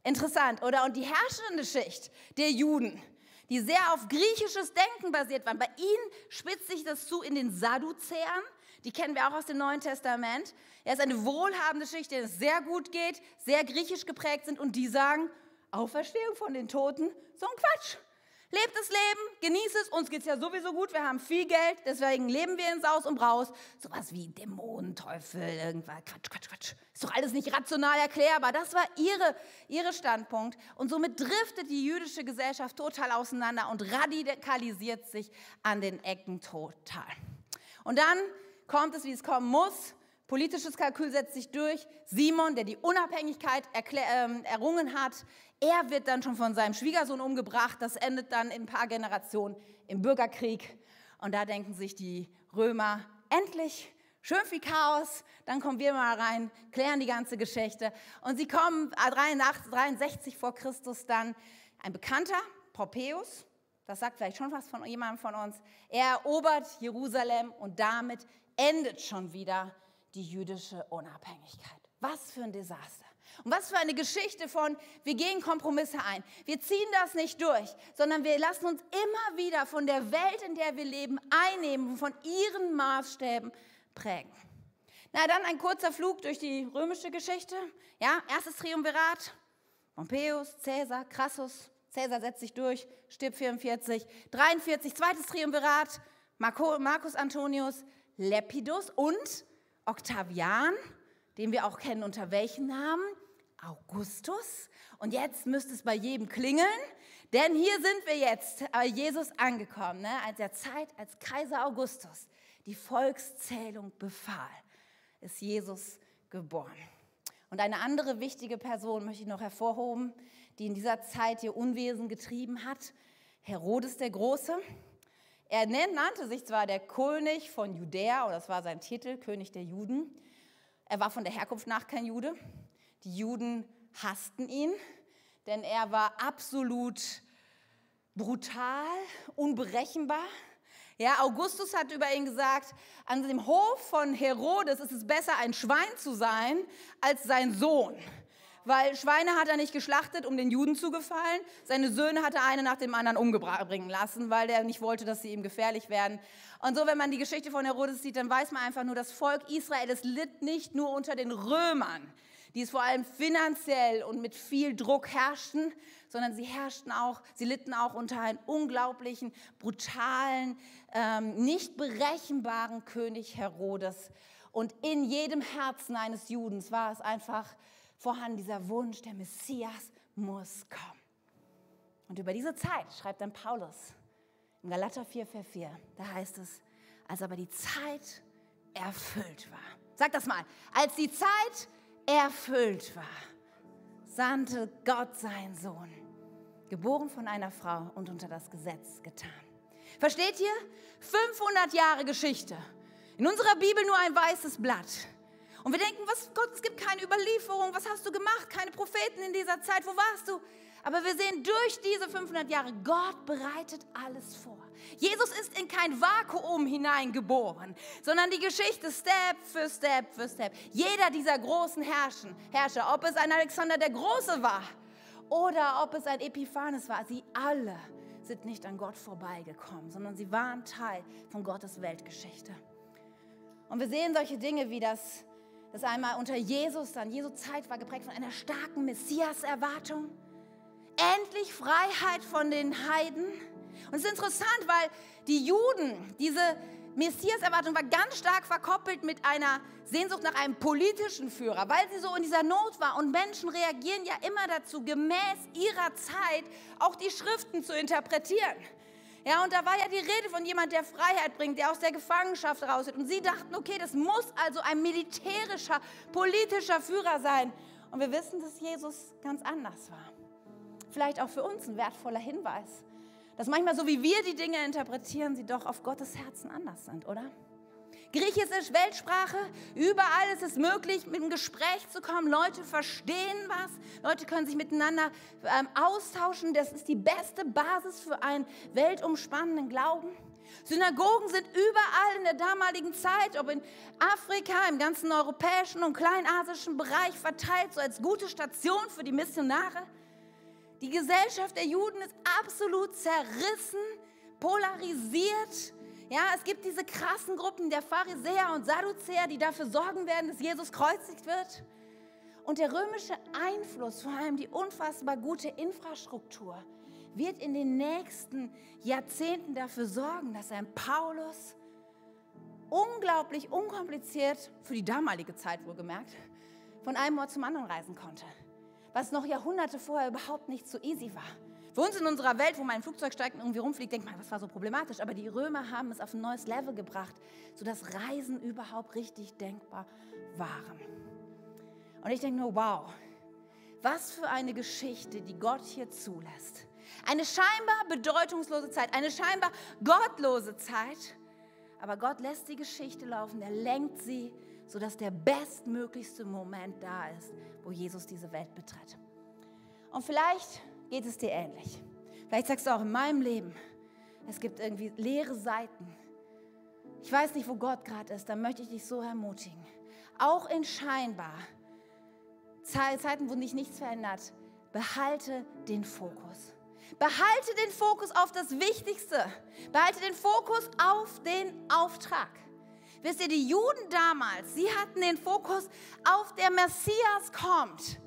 Interessant, oder? Und die herrschende Schicht der Juden, die sehr auf griechisches Denken basiert waren, bei ihnen spitzt sich das zu in den Sadduzäern. Die kennen wir auch aus dem Neuen Testament. Er ist eine wohlhabende Schicht, der es sehr gut geht, sehr griechisch geprägt sind und die sagen, Auferstehung von den Toten, so ein Quatsch. Lebt das Leben, genießt es, uns geht es ja sowieso gut, wir haben viel Geld, deswegen leben wir in Saus und Braus. Sowas wie Dämonen, Teufel, irgendwas, Quatsch, Quatsch, Quatsch. Ist doch alles nicht rational erklärbar. Das war ihre, ihre Standpunkt. Und somit driftet die jüdische Gesellschaft total auseinander und radikalisiert sich an den Ecken total. Und dann kommt es, wie es kommen muss. Politisches Kalkül setzt sich durch. Simon, der die Unabhängigkeit ähm, errungen hat, er wird dann schon von seinem Schwiegersohn umgebracht. Das endet dann in ein paar Generationen im Bürgerkrieg. Und da denken sich die Römer, endlich, schön viel Chaos, dann kommen wir mal rein, klären die ganze Geschichte. Und sie kommen 63, 63 vor Christus dann, ein Bekannter, Pompeius, das sagt vielleicht schon was von jemandem von uns, er erobert Jerusalem und damit endet schon wieder die jüdische Unabhängigkeit. Was für ein Desaster. Und was für eine Geschichte von, wir gehen Kompromisse ein. Wir ziehen das nicht durch, sondern wir lassen uns immer wieder von der Welt, in der wir leben, einnehmen und von ihren Maßstäben prägen. Na, dann ein kurzer Flug durch die römische Geschichte. Ja, erstes Triumvirat, Pompeius, Caesar, Crassus. Caesar setzt sich durch, stirbt 44. 43, zweites Triumvirat, Marcus Antonius, Lepidus und Octavian, den wir auch kennen unter welchen Namen? Augustus. Und jetzt müsste es bei jedem klingeln, denn hier sind wir jetzt bei Jesus angekommen, ne? als der Zeit, als Kaiser Augustus die Volkszählung befahl, ist Jesus geboren. Und eine andere wichtige Person möchte ich noch hervorhoben, die in dieser Zeit ihr Unwesen getrieben hat, Herodes der Große. Er nannte sich zwar der König von Judäa, oder das war sein Titel, König der Juden. Er war von der Herkunft nach kein Jude, die Juden hassten ihn, denn er war absolut brutal, unberechenbar. Ja, Augustus hat über ihn gesagt, an dem Hof von Herodes ist es besser, ein Schwein zu sein, als sein Sohn. Weil Schweine hat er nicht geschlachtet, um den Juden zu gefallen. Seine Söhne hat er eine nach dem anderen umbringen lassen, weil er nicht wollte, dass sie ihm gefährlich werden. Und so, wenn man die Geschichte von Herodes sieht, dann weiß man einfach nur, das Volk Israel, litt nicht nur unter den Römern die es vor allem finanziell und mit viel Druck herrschten, sondern sie herrschten auch, sie litten auch unter einem unglaublichen, brutalen, ähm, nicht berechenbaren König Herodes. Und in jedem Herzen eines Judens war es einfach vorhanden, dieser Wunsch, der Messias muss kommen. Und über diese Zeit schreibt dann Paulus in Galater 4, Vers 4, da heißt es, als aber die Zeit erfüllt war. Sag das mal, als die Zeit erfüllt war, sandte Gott seinen Sohn, geboren von einer Frau und unter das Gesetz getan. Versteht ihr? 500 Jahre Geschichte. In unserer Bibel nur ein weißes Blatt. Und wir denken, was, Gott, es gibt keine Überlieferung. Was hast du gemacht? Keine Propheten in dieser Zeit. Wo warst du? Aber wir sehen durch diese 500 Jahre, Gott bereitet alles vor. Jesus ist in kein Vakuum hineingeboren, sondern die Geschichte Step für Step für Step. Jeder dieser großen Herrschen, Herrscher, ob es ein Alexander der Große war oder ob es ein Epiphanes war, sie alle sind nicht an Gott vorbeigekommen, sondern sie waren Teil von Gottes Weltgeschichte. Und wir sehen solche Dinge wie das, das einmal unter Jesus, dann Jesu Zeit war geprägt von einer starken Messias-Erwartung endlich Freiheit von den Heiden. Und es ist interessant, weil die Juden, diese Messias-Erwartung war ganz stark verkoppelt mit einer Sehnsucht nach einem politischen Führer, weil sie so in dieser Not war. Und Menschen reagieren ja immer dazu, gemäß ihrer Zeit auch die Schriften zu interpretieren. Ja, und da war ja die Rede von jemand, der Freiheit bringt, der aus der Gefangenschaft rausgeht. Und sie dachten, okay, das muss also ein militärischer, politischer Führer sein. Und wir wissen, dass Jesus ganz anders war vielleicht auch für uns ein wertvoller Hinweis, dass manchmal so wie wir die Dinge interpretieren, sie doch auf Gottes Herzen anders sind, oder? Griechisch ist Weltsprache, überall ist es möglich, mit einem Gespräch zu kommen. Leute verstehen was, Leute können sich miteinander ähm, austauschen. Das ist die beste Basis für einen weltumspannenden Glauben. Synagogen sind überall in der damaligen Zeit, ob in Afrika, im ganzen europäischen und kleinasischen Bereich verteilt, so als gute Station für die Missionare. Die Gesellschaft der Juden ist absolut zerrissen, polarisiert. Ja, es gibt diese krassen Gruppen der Pharisäer und Sadduzäer, die dafür sorgen werden, dass Jesus kreuzigt wird. Und der römische Einfluss, vor allem die unfassbar gute Infrastruktur, wird in den nächsten Jahrzehnten dafür sorgen, dass ein Paulus unglaublich unkompliziert, für die damalige Zeit wohlgemerkt, von einem Ort zum anderen reisen konnte was noch Jahrhunderte vorher überhaupt nicht so easy war. Für uns in unserer Welt, wo man ein Flugzeug steigt und irgendwie rumfliegt, denkt man, das war so problematisch. Aber die Römer haben es auf ein neues Level gebracht, sodass Reisen überhaupt richtig denkbar waren. Und ich denke nur, wow, was für eine Geschichte, die Gott hier zulässt. Eine scheinbar bedeutungslose Zeit, eine scheinbar gottlose Zeit. Aber Gott lässt die Geschichte laufen, er lenkt sie sodass der bestmöglichste Moment da ist, wo Jesus diese Welt betritt. Und vielleicht geht es dir ähnlich. Vielleicht sagst du auch in meinem Leben, es gibt irgendwie leere Seiten. Ich weiß nicht, wo Gott gerade ist, dann möchte ich dich so ermutigen. Auch in scheinbar Zeiten, wo dich nichts verändert, behalte den Fokus. Behalte den Fokus auf das Wichtigste. Behalte den Fokus auf den Auftrag. Wisst ihr, die Juden damals, sie hatten den Fokus auf der Messias kommt.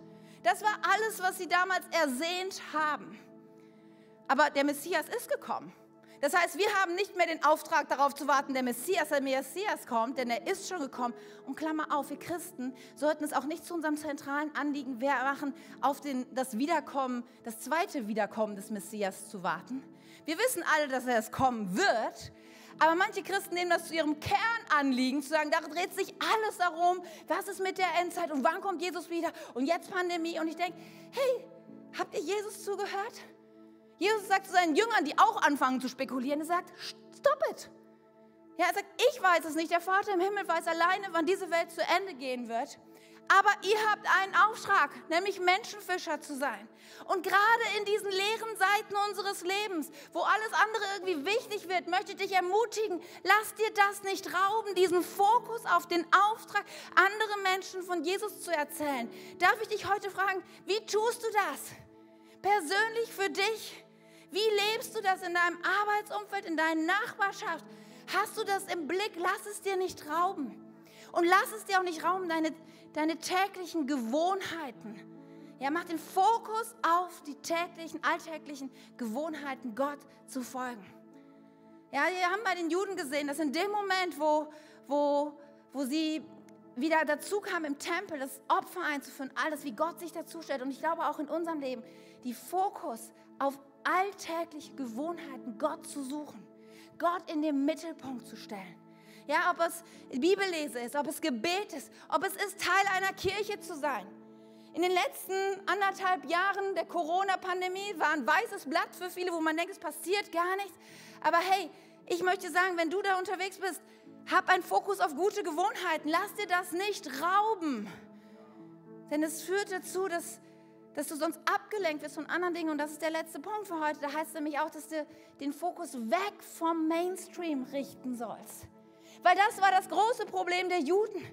Das war alles, was sie damals ersehnt haben. Aber der Messias ist gekommen. Das heißt, wir haben nicht mehr den Auftrag darauf zu warten, der Messias, der Messias kommt, denn er ist schon gekommen. Und Klammer auf, wir Christen sollten es auch nicht zu unserem zentralen Anliegen machen, auf den, das Wiederkommen, das zweite Wiederkommen des Messias zu warten. Wir wissen alle, dass er es kommen wird, aber manche Christen nehmen das zu ihrem Kernanliegen, zu sagen, da dreht sich alles darum, was ist mit der Endzeit und wann kommt Jesus wieder und jetzt Pandemie. Und ich denke, hey, habt ihr Jesus zugehört? Jesus sagt zu seinen Jüngern, die auch anfangen zu spekulieren, er sagt, stop it. Ja, er sagt, ich weiß es nicht, der Vater im Himmel weiß alleine, wann diese Welt zu Ende gehen wird. Aber ihr habt einen Auftrag, nämlich Menschenfischer zu sein. Und gerade in diesen leeren Seiten unseres Lebens, wo alles andere irgendwie wichtig wird, möchte ich dich ermutigen, lass dir das nicht rauben, diesen Fokus auf den Auftrag, andere Menschen von Jesus zu erzählen. Darf ich dich heute fragen, wie tust du das? Persönlich für dich? Wie lebst du das in deinem Arbeitsumfeld, in deiner Nachbarschaft? Hast du das im Blick? Lass es dir nicht rauben. Und lass es dir auch nicht rauben, deine deine täglichen Gewohnheiten. Ja, mach den Fokus auf die täglichen, alltäglichen Gewohnheiten, Gott zu folgen. Ja, wir haben bei den Juden gesehen, dass in dem Moment, wo, wo, wo sie wieder dazu kamen, im Tempel das Opfer einzuführen, alles, wie Gott sich dazu stellt. Und ich glaube auch in unserem Leben, die Fokus auf alltägliche Gewohnheiten, Gott zu suchen, Gott in den Mittelpunkt zu stellen. Ja, ob es Bibellese ist, ob es Gebet ist, ob es ist, Teil einer Kirche zu sein. In den letzten anderthalb Jahren der Corona-Pandemie war ein weißes Blatt für viele, wo man denkt, es passiert gar nichts. Aber hey, ich möchte sagen, wenn du da unterwegs bist, hab einen Fokus auf gute Gewohnheiten. Lass dir das nicht rauben. Denn es führt dazu, dass, dass du sonst abgelenkt wirst von anderen Dingen. Und das ist der letzte Punkt für heute. Da heißt es nämlich auch, dass du den Fokus weg vom Mainstream richten sollst. Weil das war das große Problem der Juden.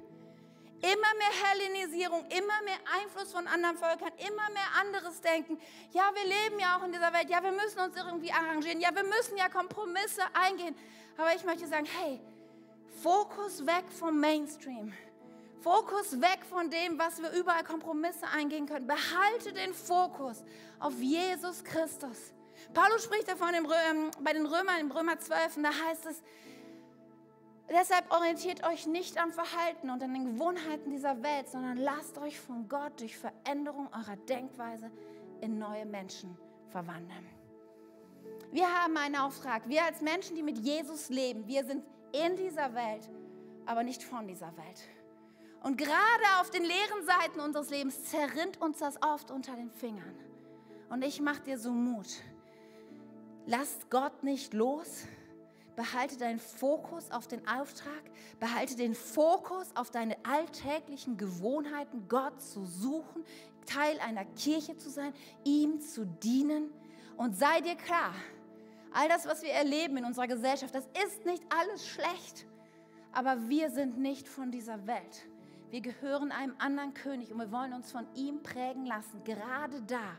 Immer mehr Hellenisierung, immer mehr Einfluss von anderen Völkern, immer mehr anderes Denken. Ja, wir leben ja auch in dieser Welt. Ja, wir müssen uns irgendwie arrangieren. Ja, wir müssen ja Kompromisse eingehen. Aber ich möchte sagen, hey, Fokus weg vom Mainstream. Fokus weg von dem, was wir überall Kompromisse eingehen können. Behalte den Fokus auf Jesus Christus. Paulus spricht davon im, ähm, bei den Römern, im Römer 12, und da heißt es, Deshalb orientiert euch nicht am Verhalten und an den Gewohnheiten dieser Welt, sondern lasst euch von Gott durch Veränderung eurer Denkweise in neue Menschen verwandeln. Wir haben einen Auftrag. Wir als Menschen, die mit Jesus leben, wir sind in dieser Welt, aber nicht von dieser Welt. Und gerade auf den leeren Seiten unseres Lebens zerrinnt uns das oft unter den Fingern. Und ich mache dir so Mut. Lasst Gott nicht los, behalte deinen Fokus auf den Auftrag, behalte den Fokus auf deine alltäglichen Gewohnheiten, Gott zu suchen, Teil einer Kirche zu sein, ihm zu dienen und sei dir klar, all das, was wir erleben in unserer Gesellschaft, das ist nicht alles schlecht, aber wir sind nicht von dieser Welt. Wir gehören einem anderen König und wir wollen uns von ihm prägen lassen, gerade da,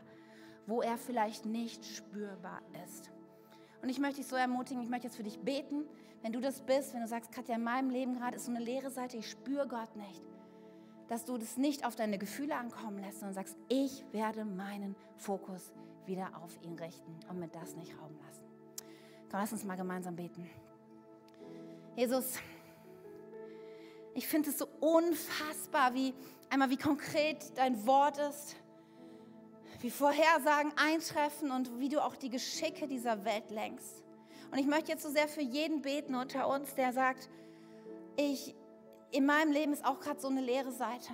wo er vielleicht nicht spürbar ist. Und ich möchte dich so ermutigen, ich möchte jetzt für dich beten. Wenn du das bist, wenn du sagst, Katja, in meinem Leben gerade ist so eine leere Seite, ich spüre Gott nicht, dass du das nicht auf deine Gefühle ankommen lässt, sondern sagst, ich werde meinen Fokus wieder auf ihn richten und mir das nicht rauben lassen. Komm, lass uns mal gemeinsam beten. Jesus, ich finde es so unfassbar, wie einmal wie konkret dein Wort ist wie Vorhersagen eintreffen und wie du auch die Geschicke dieser Welt lenkst. Und ich möchte jetzt so sehr für jeden beten unter uns, der sagt, ich, in meinem Leben ist auch gerade so eine leere Seite.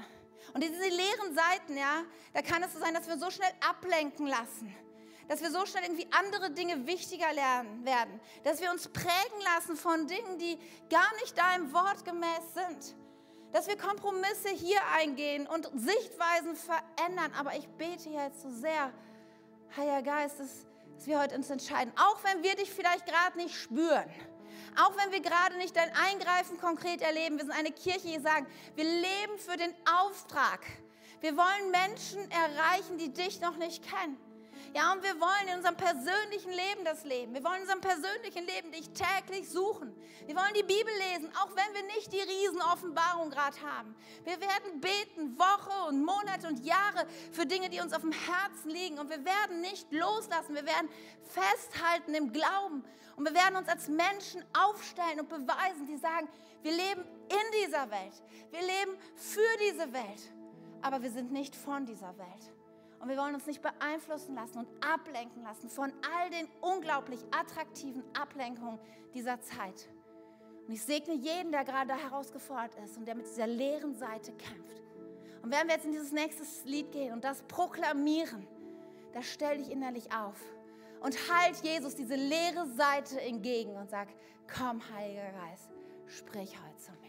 Und diese leeren Seiten, ja, da kann es so sein, dass wir so schnell ablenken lassen, dass wir so schnell irgendwie andere Dinge wichtiger lernen werden, dass wir uns prägen lassen von Dingen, die gar nicht deinem Wort gemäß sind dass wir Kompromisse hier eingehen und Sichtweisen verändern. Aber ich bete jetzt so sehr, Heiliger Geist, dass, dass wir heute uns entscheiden, auch wenn wir dich vielleicht gerade nicht spüren. Auch wenn wir gerade nicht dein Eingreifen konkret erleben, wir sind eine Kirche, die sagen, wir leben für den Auftrag. Wir wollen Menschen erreichen, die dich noch nicht kennen. Ja, und wir wollen in unserem persönlichen Leben das Leben. Wir wollen in unserem persönlichen Leben dich täglich suchen. Wir wollen die Bibel lesen, auch wenn wir nicht die Riesenoffenbarung gerade haben. Wir werden beten Woche und Monate und Jahre für Dinge, die uns auf dem Herzen liegen. Und wir werden nicht loslassen. Wir werden festhalten im Glauben. Und wir werden uns als Menschen aufstellen und beweisen, die sagen, wir leben in dieser Welt. Wir leben für diese Welt. Aber wir sind nicht von dieser Welt. Und wir wollen uns nicht beeinflussen lassen und ablenken lassen von all den unglaublich attraktiven Ablenkungen dieser Zeit. Und ich segne jeden, der gerade da herausgefordert ist und der mit dieser leeren Seite kämpft. Und werden wir jetzt in dieses nächste Lied gehen und das proklamieren, da stell dich innerlich auf und halt Jesus diese leere Seite entgegen und sag, komm, Heiliger Geist, sprich heute zu.